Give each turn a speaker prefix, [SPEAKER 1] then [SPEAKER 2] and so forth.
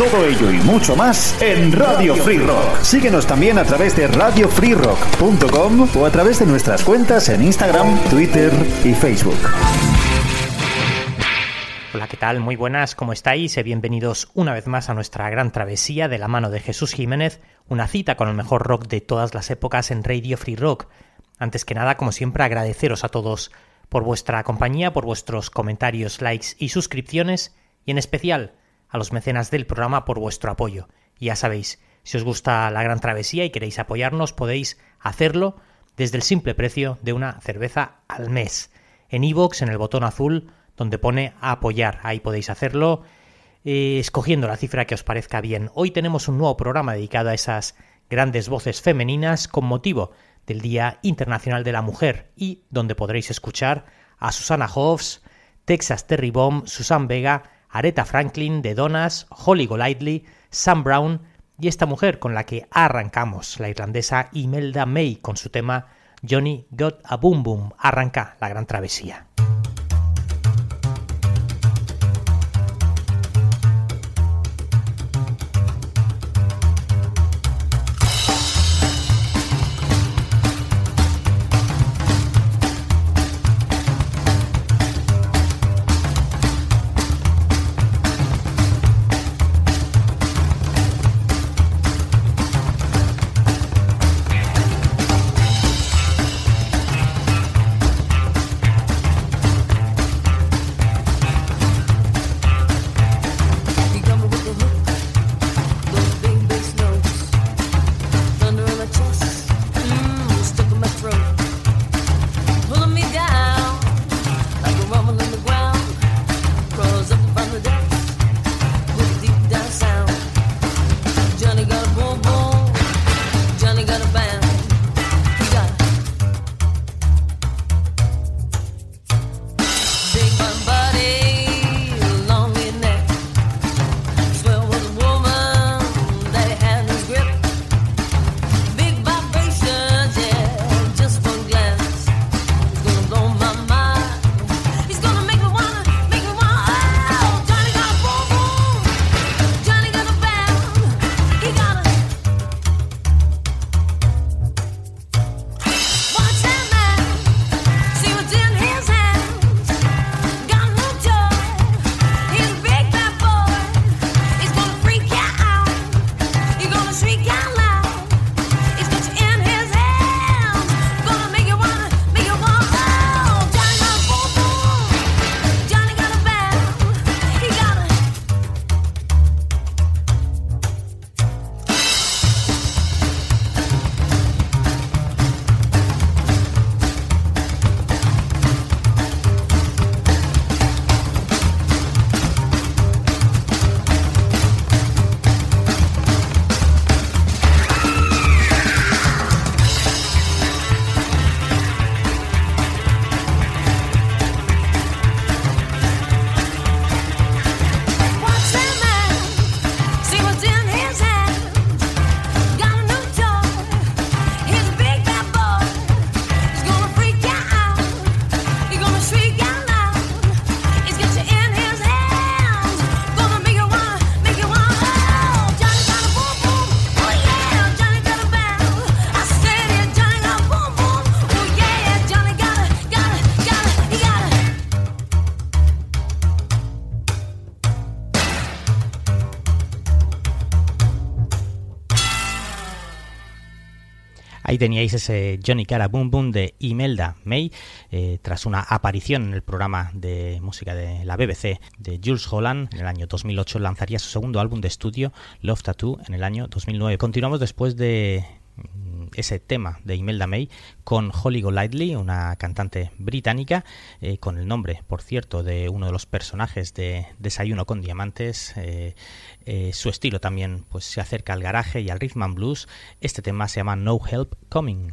[SPEAKER 1] Todo ello y mucho más en Radio Free Rock. Síguenos también a través de radiofreerock.com o a través de nuestras cuentas en Instagram, Twitter y Facebook.
[SPEAKER 2] Hola, ¿qué tal? Muy buenas, ¿cómo estáis? Y bienvenidos una vez más a nuestra gran travesía de la mano de Jesús Jiménez, una cita con el mejor rock de todas las épocas en Radio Free Rock. Antes que nada, como siempre, agradeceros a todos por vuestra compañía, por vuestros comentarios, likes y suscripciones, y en especial a los mecenas del programa por vuestro apoyo. Y ya sabéis, si os gusta la gran travesía y queréis apoyarnos, podéis hacerlo desde el simple precio de una cerveza al mes. En iVoox, en el botón azul, donde pone apoyar. Ahí podéis hacerlo eh, escogiendo la cifra que os parezca bien. Hoy tenemos un nuevo programa dedicado a esas grandes voces femeninas con motivo del Día Internacional de la Mujer y donde podréis escuchar a Susana Hoffs, Texas Terry Bomb, Susan Vega, Aretha Franklin, The Donas, Holly Golightly, Sam Brown y esta mujer con la que arrancamos, la irlandesa Imelda May con su tema Johnny Got a Boom Boom. Arranca la gran travesía.
[SPEAKER 3] Ahí teníais ese Johnny Cara Boom Boom de Imelda May, eh, tras una aparición en el programa de música de la BBC de Jules Holland en el año 2008, lanzaría su segundo álbum de estudio, Love Tattoo, en el año 2009. Continuamos después de ese tema de Imelda May con Holly Golightly, una cantante británica, eh, con el nombre, por cierto, de uno de los personajes de Desayuno con Diamantes. Eh, eh, su estilo también pues, se acerca al garaje y al rhythm and blues. Este tema se llama No Help Coming.